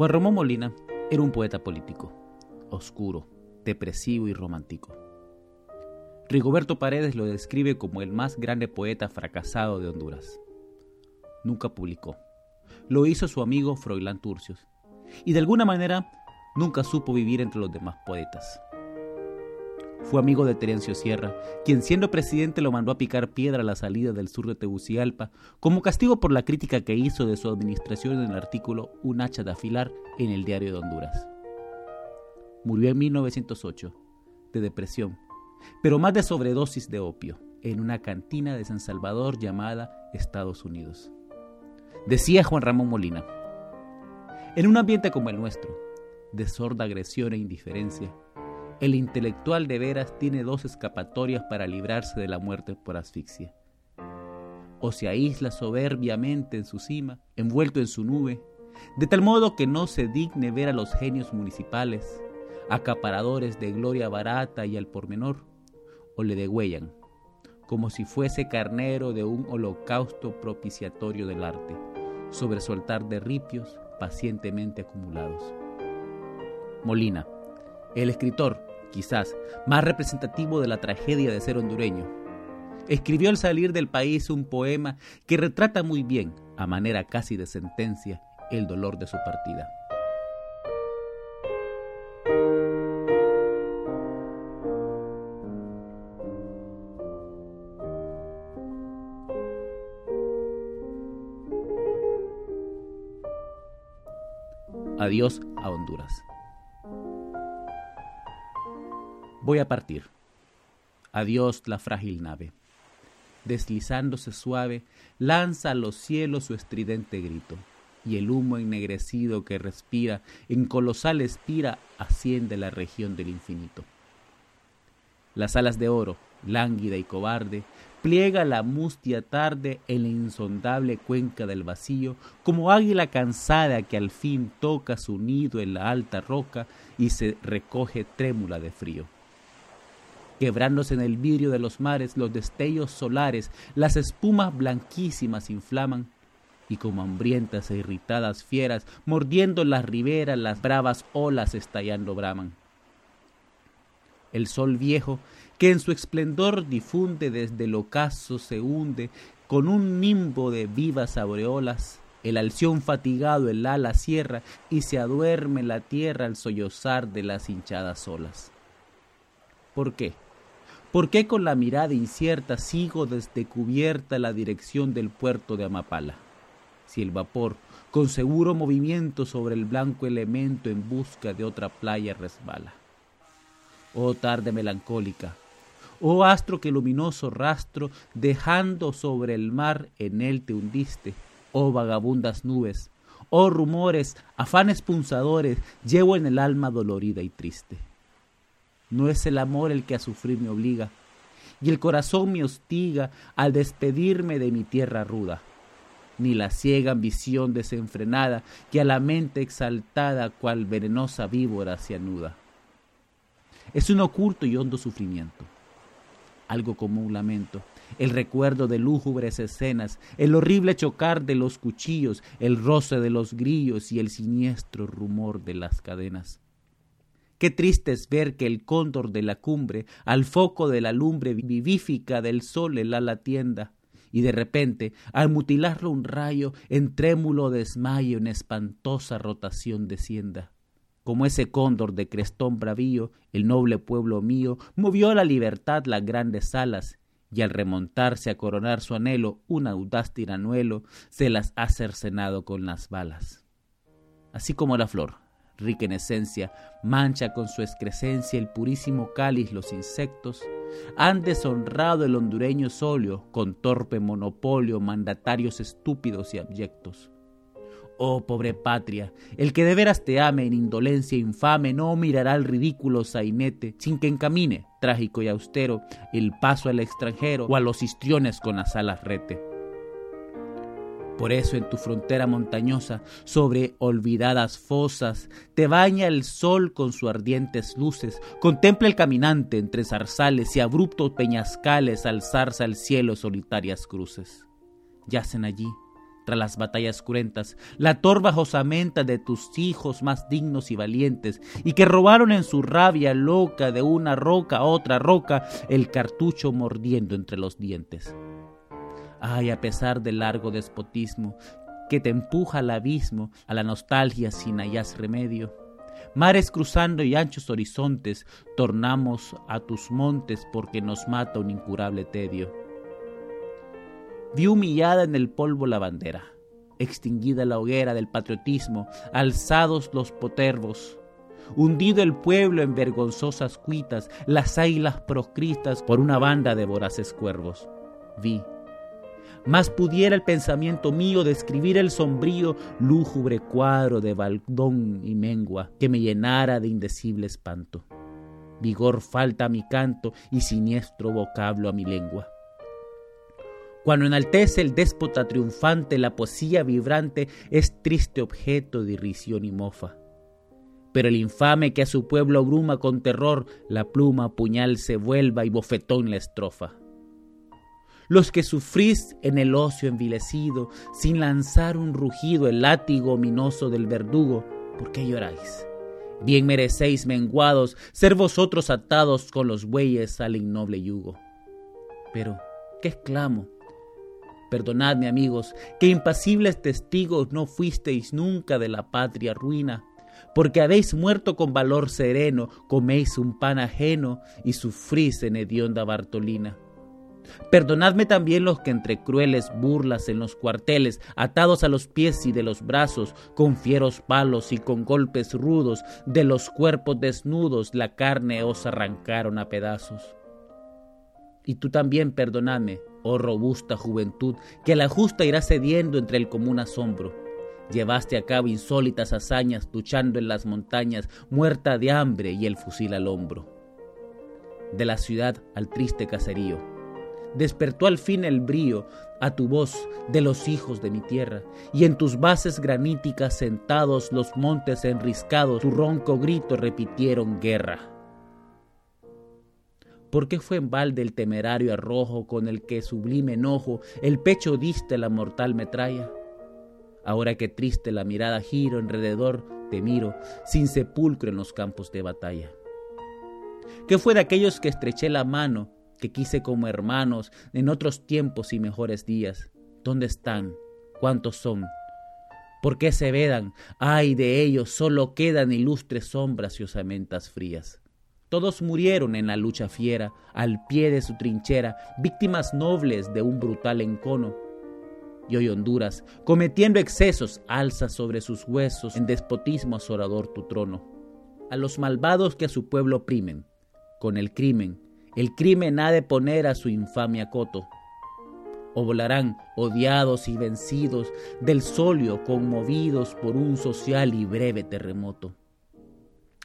Juan Ramón Molina era un poeta político, oscuro, depresivo y romántico. Rigoberto Paredes lo describe como el más grande poeta fracasado de Honduras. Nunca publicó. Lo hizo su amigo Froilán Turcios. Y de alguna manera nunca supo vivir entre los demás poetas. Fue amigo de Terencio Sierra, quien siendo presidente lo mandó a picar piedra a la salida del sur de Tegucigalpa, como castigo por la crítica que hizo de su administración en el artículo Un hacha de afilar en el Diario de Honduras. Murió en 1908, de depresión, pero más de sobredosis de opio, en una cantina de San Salvador llamada Estados Unidos. Decía Juan Ramón Molina, en un ambiente como el nuestro, de sorda agresión e indiferencia, el intelectual de veras tiene dos escapatorias para librarse de la muerte por asfixia. O se aísla soberbiamente en su cima, envuelto en su nube, de tal modo que no se digne ver a los genios municipales, acaparadores de gloria barata y al pormenor, o le degüellan, como si fuese carnero de un holocausto propiciatorio del arte, sobre su altar de ripios pacientemente acumulados. Molina, el escritor, quizás más representativo de la tragedia de ser hondureño, escribió al salir del país un poema que retrata muy bien, a manera casi de sentencia, el dolor de su partida. Adiós a Honduras. Voy a partir. Adiós la frágil nave. Deslizándose suave, lanza a los cielos su estridente grito, y el humo ennegrecido que respira en colosal espira asciende la región del infinito. Las alas de oro, lánguida y cobarde, pliega la mustia tarde en la insondable cuenca del vacío, como águila cansada que al fin toca su nido en la alta roca y se recoge trémula de frío. Quebrándose en el vidrio de los mares los destellos solares, las espumas blanquísimas inflaman, y como hambrientas e irritadas fieras, mordiendo las riberas, las bravas olas estallando braman. El sol viejo que en su esplendor difunde desde el ocaso se hunde con un nimbo de vivas aureolas, el alción fatigado el ala cierra y se aduerme la tierra al sollozar de las hinchadas olas. ¿Por qué? ¿Por qué con la mirada incierta sigo desde cubierta la dirección del puerto de Amapala? Si el vapor, con seguro movimiento sobre el blanco elemento en busca de otra playa resbala. Oh tarde melancólica, Oh astro que luminoso rastro, dejando sobre el mar en él te hundiste. Oh vagabundas nubes, oh rumores, afanes punzadores, llevo en el alma dolorida y triste. No es el amor el que a sufrir me obliga, y el corazón me hostiga al despedirme de mi tierra ruda, ni la ciega ambición desenfrenada que a la mente exaltada cual venenosa víbora se anuda. Es un oculto y hondo sufrimiento. Algo como un lamento, el recuerdo de lúgubres escenas, el horrible chocar de los cuchillos, el roce de los grillos y el siniestro rumor de las cadenas. Qué triste es ver que el cóndor de la cumbre, al foco de la lumbre vivífica del sol el ala tienda, y de repente, al mutilarlo un rayo, en trémulo desmayo, en espantosa rotación descienda como ese cóndor de crestón bravío, el noble pueblo mío movió a la libertad las grandes alas, y al remontarse a coronar su anhelo, un audaz tiranuelo se las ha cercenado con las balas. Así como la flor, rica en esencia, mancha con su excrescencia el purísimo cáliz los insectos, han deshonrado el hondureño solio con torpe monopolio mandatarios estúpidos y abyectos Oh pobre patria, el que de veras te ame en indolencia infame no mirará el ridículo sainete sin que encamine, trágico y austero, el paso al extranjero o a los histriones con las alas rete. Por eso en tu frontera montañosa, sobre olvidadas fosas, te baña el sol con sus ardientes luces, contempla el caminante entre zarzales y abruptos peñascales alzarse al cielo solitarias cruces. Yacen allí, tras las batallas cruentas, la torva osamenta de tus hijos más dignos y valientes, y que robaron en su rabia loca de una roca a otra roca el cartucho mordiendo entre los dientes. Ay, a pesar del largo despotismo que te empuja al abismo, a la nostalgia sin hallas remedio, Mares cruzando y anchos horizontes, tornamos a tus montes porque nos mata un incurable tedio. Vi humillada en el polvo la bandera, extinguida la hoguera del patriotismo, alzados los potervos, hundido el pueblo en vergonzosas cuitas, las águilas proscritas por una banda de voraces cuervos. Vi más pudiera el pensamiento mío describir el sombrío, lúgubre cuadro de baldón y mengua que me llenara de indecible espanto. Vigor falta a mi canto y siniestro vocablo a mi lengua. Cuando enaltece el déspota triunfante, la poesía vibrante es triste objeto de irrisión y mofa. Pero el infame que a su pueblo bruma con terror, la pluma puñal se vuelva y bofetón la estrofa los que sufrís en el ocio envilecido, sin lanzar un rugido el látigo ominoso del verdugo, ¿por qué lloráis? Bien merecéis, menguados, ser vosotros atados con los bueyes al innoble yugo. Pero, ¿qué exclamo? Perdonadme, amigos, que impasibles testigos no fuisteis nunca de la patria ruina, porque habéis muerto con valor sereno, coméis un pan ajeno y sufrís en hedionda Bartolina. Perdonadme también los que entre crueles burlas en los cuarteles, atados a los pies y de los brazos, con fieros palos y con golpes rudos, de los cuerpos desnudos la carne os arrancaron a pedazos. Y tú también perdonadme, oh robusta juventud, que la justa irá cediendo entre el común asombro. Llevaste a cabo insólitas hazañas luchando en las montañas, muerta de hambre y el fusil al hombro. De la ciudad al triste caserío, despertó al fin el brío a tu voz de los hijos de mi tierra, y en tus bases graníticas sentados los montes enriscados, tu ronco grito repitieron guerra. ¿Por qué fue en balde el temerario arrojo con el que sublime enojo el pecho diste la mortal metralla? Ahora que triste la mirada giro alrededor, te miro, sin sepulcro en los campos de batalla. ¿Qué fue de aquellos que estreché la mano que quise como hermanos en otros tiempos y mejores días. ¿Dónde están? ¿Cuántos son? ¿Por qué se vedan? Ay de ellos, solo quedan ilustres sombras y osamentas frías. Todos murieron en la lucha fiera, al pie de su trinchera, víctimas nobles de un brutal encono. Y hoy Honduras, cometiendo excesos, alza sobre sus huesos en despotismo azorador tu trono. A los malvados que a su pueblo oprimen, con el crimen, el crimen ha de poner a su infamia coto. O volarán odiados y vencidos del solio, conmovidos por un social y breve terremoto.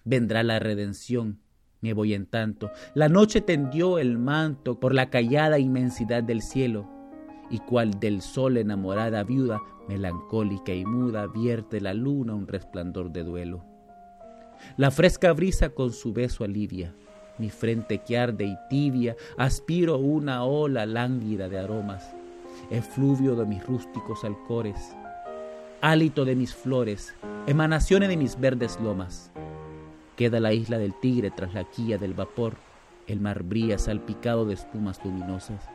Vendrá la redención, me voy en tanto. La noche tendió el manto por la callada inmensidad del cielo, y cual del sol enamorada viuda, melancólica y muda, vierte la luna un resplandor de duelo. La fresca brisa con su beso alivia, mi frente que arde y tibia, aspiro una ola lánguida de aromas, efluvio de mis rústicos alcores, hálito de mis flores, emanaciones de mis verdes lomas. Queda la isla del tigre tras la quilla del vapor, el mar brilla salpicado de espumas luminosas,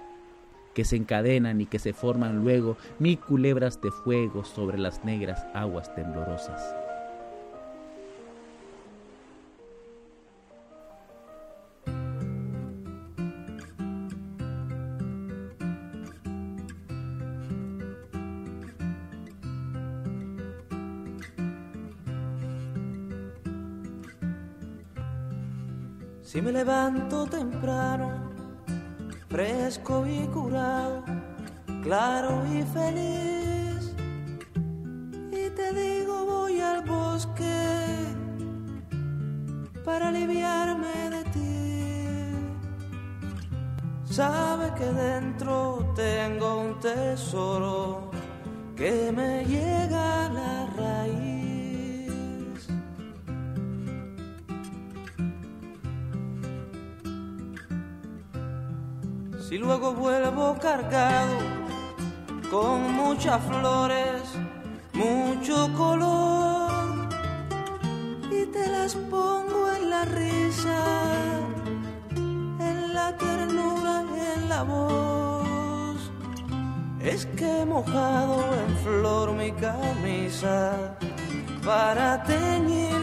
que se encadenan y que se forman luego mil culebras de fuego sobre las negras aguas temblorosas. Si me levanto temprano, fresco y curado, claro y feliz, y te digo voy al bosque para aliviarme de ti. Sabe que dentro tengo un tesoro que me llega Si luego vuelvo cargado con muchas flores, mucho color, y te las pongo en la risa, en la ternura en la voz. Es que he mojado en flor mi camisa para teñir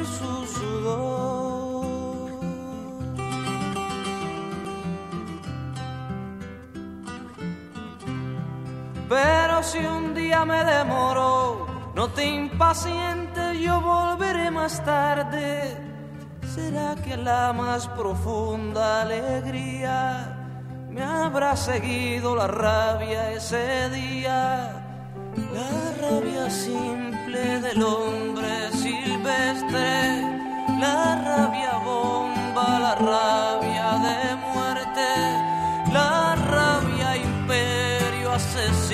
Pero si un día me demoro, no te impacientes, yo volveré más tarde. ¿Será que la más profunda alegría me habrá seguido la rabia ese día? La rabia simple del hombre silvestre, la rabia bomba, la rabia de muerte, la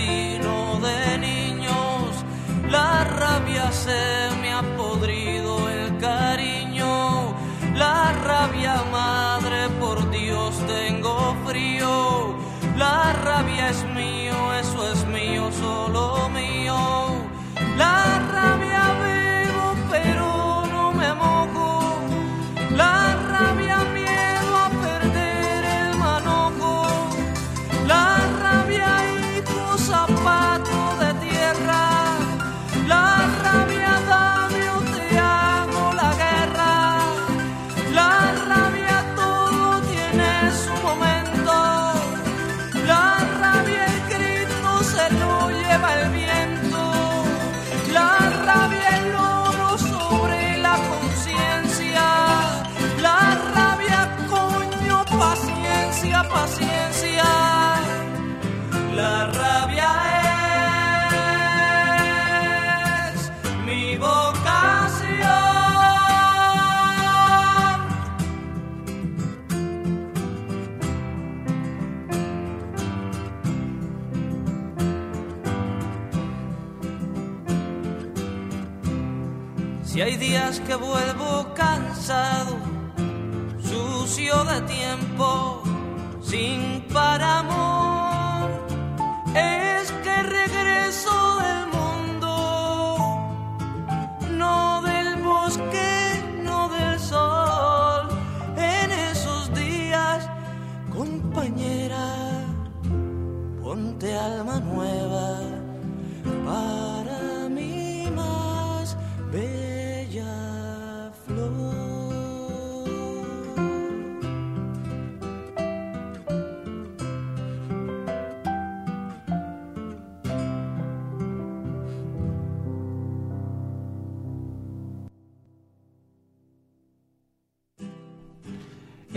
de niños, la rabia se me ha podrido el cariño, la rabia madre, por Dios tengo frío, la rabia es mío, eso es mío, solo mío, días que vuelvo cansado, sucio de tiempo, sin par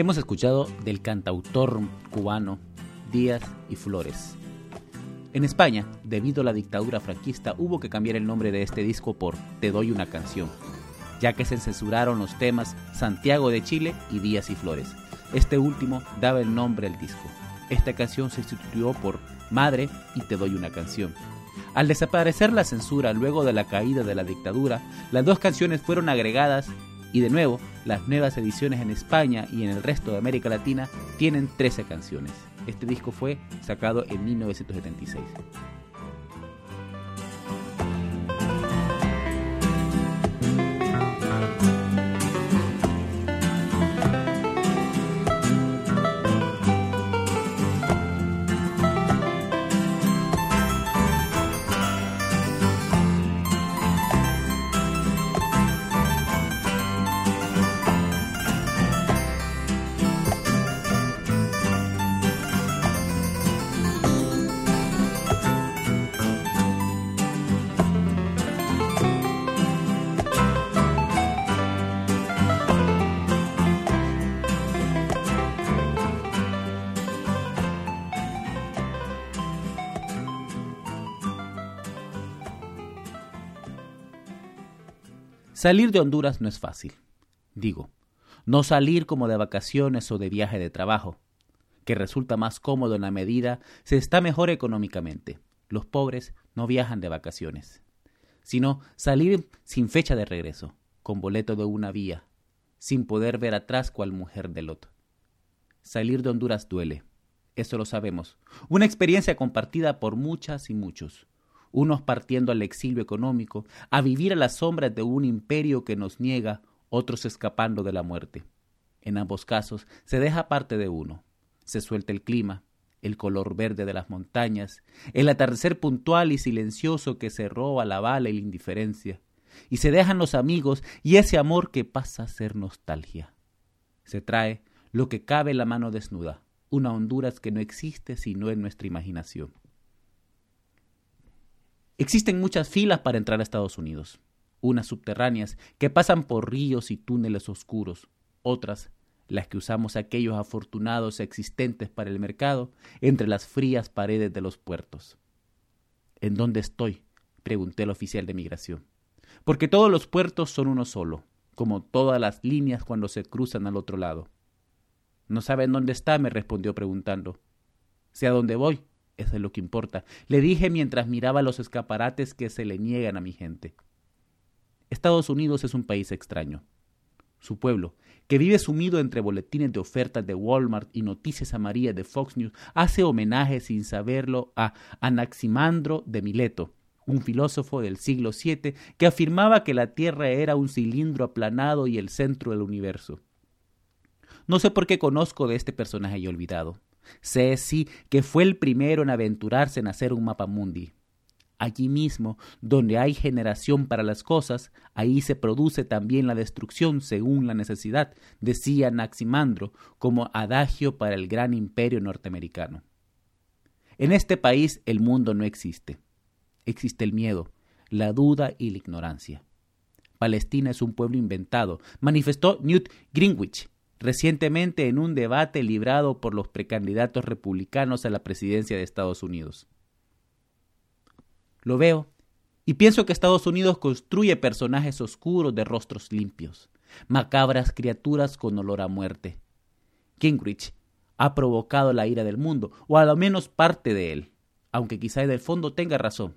Hemos escuchado del cantautor cubano Díaz y Flores. En España, debido a la dictadura franquista, hubo que cambiar el nombre de este disco por Te doy una canción, ya que se censuraron los temas Santiago de Chile y Díaz y Flores. Este último daba el nombre al disco. Esta canción se sustituyó por Madre y Te doy una canción. Al desaparecer la censura luego de la caída de la dictadura, las dos canciones fueron agregadas y de nuevo, las nuevas ediciones en España y en el resto de América Latina tienen 13 canciones. Este disco fue sacado en 1976. Salir de Honduras no es fácil. Digo, no salir como de vacaciones o de viaje de trabajo, que resulta más cómodo en la medida se está mejor económicamente. Los pobres no viajan de vacaciones, sino salir sin fecha de regreso, con boleto de una vía, sin poder ver atrás cual mujer de Lot. Salir de Honduras duele, eso lo sabemos. Una experiencia compartida por muchas y muchos. Unos partiendo al exilio económico, a vivir a las sombras de un imperio que nos niega, otros escapando de la muerte. En ambos casos se deja parte de uno. Se suelta el clima, el color verde de las montañas, el atardecer puntual y silencioso que se roba la bala y la indiferencia, y se dejan los amigos y ese amor que pasa a ser nostalgia. Se trae lo que cabe en la mano desnuda, una Honduras que no existe sino en nuestra imaginación. Existen muchas filas para entrar a Estados Unidos, unas subterráneas que pasan por ríos y túneles oscuros, otras las que usamos aquellos afortunados existentes para el mercado entre las frías paredes de los puertos. ¿En dónde estoy? pregunté al oficial de migración. Porque todos los puertos son uno solo, como todas las líneas cuando se cruzan al otro lado. No sabe en dónde está, me respondió preguntando. Sé a dónde voy, eso es lo que importa, le dije mientras miraba los escaparates que se le niegan a mi gente. Estados Unidos es un país extraño. Su pueblo, que vive sumido entre boletines de ofertas de Walmart y noticias amarillas de Fox News, hace homenaje sin saberlo a Anaximandro de Mileto, un filósofo del siglo VII que afirmaba que la Tierra era un cilindro aplanado y el centro del universo. No sé por qué conozco de este personaje y olvidado. Sí que fue el primero en aventurarse en hacer un mapa mundi. Allí mismo, donde hay generación para las cosas, ahí se produce también la destrucción según la necesidad, decía Naximandro como adagio para el gran imperio norteamericano. En este país el mundo no existe. Existe el miedo, la duda y la ignorancia. Palestina es un pueblo inventado, manifestó Newt Greenwich recientemente en un debate librado por los precandidatos republicanos a la presidencia de Estados Unidos. Lo veo y pienso que Estados Unidos construye personajes oscuros de rostros limpios, macabras criaturas con olor a muerte. Gingrich ha provocado la ira del mundo, o a lo menos parte de él, aunque quizá en el fondo tenga razón.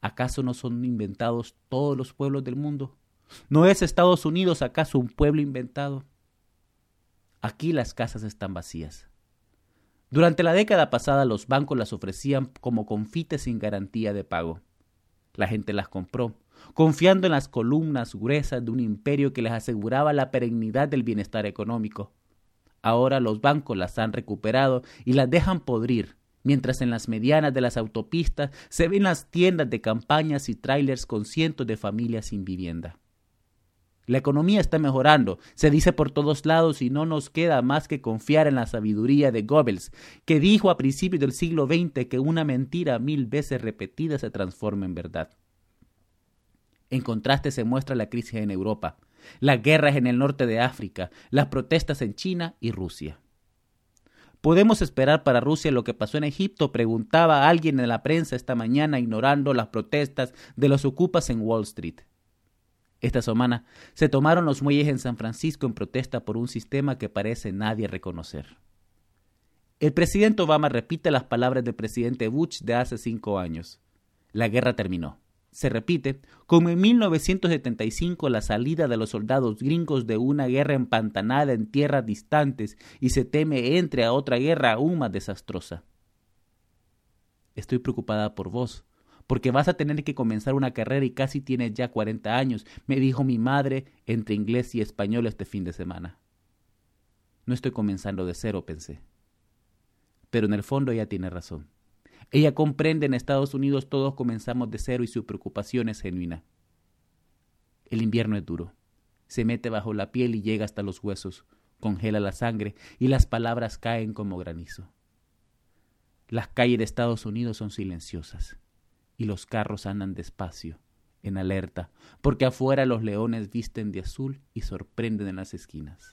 ¿Acaso no son inventados todos los pueblos del mundo? ¿No es Estados Unidos acaso un pueblo inventado? Aquí las casas están vacías. Durante la década pasada los bancos las ofrecían como confites sin garantía de pago. La gente las compró, confiando en las columnas gruesas de un imperio que les aseguraba la perennidad del bienestar económico. Ahora los bancos las han recuperado y las dejan podrir, mientras en las medianas de las autopistas se ven las tiendas de campañas y trailers con cientos de familias sin vivienda. La economía está mejorando, se dice por todos lados y no nos queda más que confiar en la sabiduría de Goebbels, que dijo a principios del siglo XX que una mentira mil veces repetida se transforma en verdad. En contraste se muestra la crisis en Europa, las guerras en el norte de África, las protestas en China y Rusia. ¿Podemos esperar para Rusia lo que pasó en Egipto? preguntaba alguien en la prensa esta mañana ignorando las protestas de los ocupas en Wall Street. Esta semana se tomaron los muelles en San Francisco en protesta por un sistema que parece nadie reconocer. El presidente Obama repite las palabras del presidente Bush de hace cinco años. La guerra terminó. Se repite, como en 1975 la salida de los soldados gringos de una guerra empantanada en tierras distantes y se teme entre a otra guerra aún más desastrosa. Estoy preocupada por vos, porque vas a tener que comenzar una carrera y casi tienes ya 40 años, me dijo mi madre entre inglés y español este fin de semana. No estoy comenzando de cero, pensé. Pero en el fondo ella tiene razón. Ella comprende en Estados Unidos todos comenzamos de cero y su preocupación es genuina. El invierno es duro. Se mete bajo la piel y llega hasta los huesos, congela la sangre y las palabras caen como granizo. Las calles de Estados Unidos son silenciosas y los carros andan despacio, en alerta, porque afuera los leones visten de azul y sorprenden en las esquinas.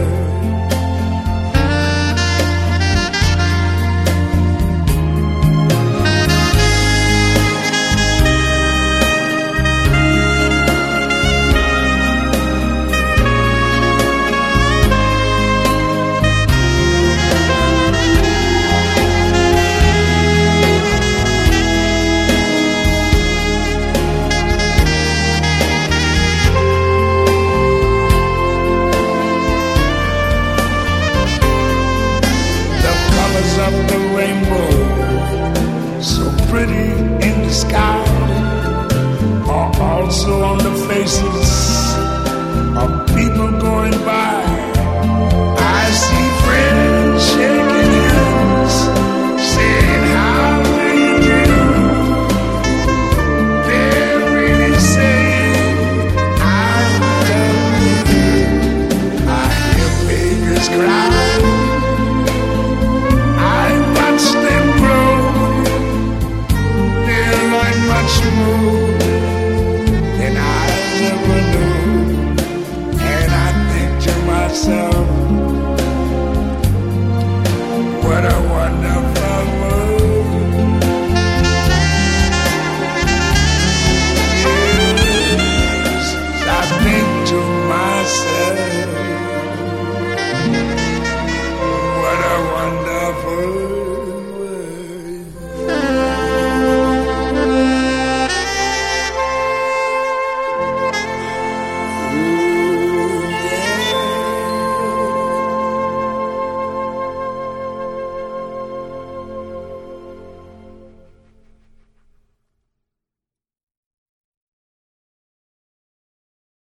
tomorrow.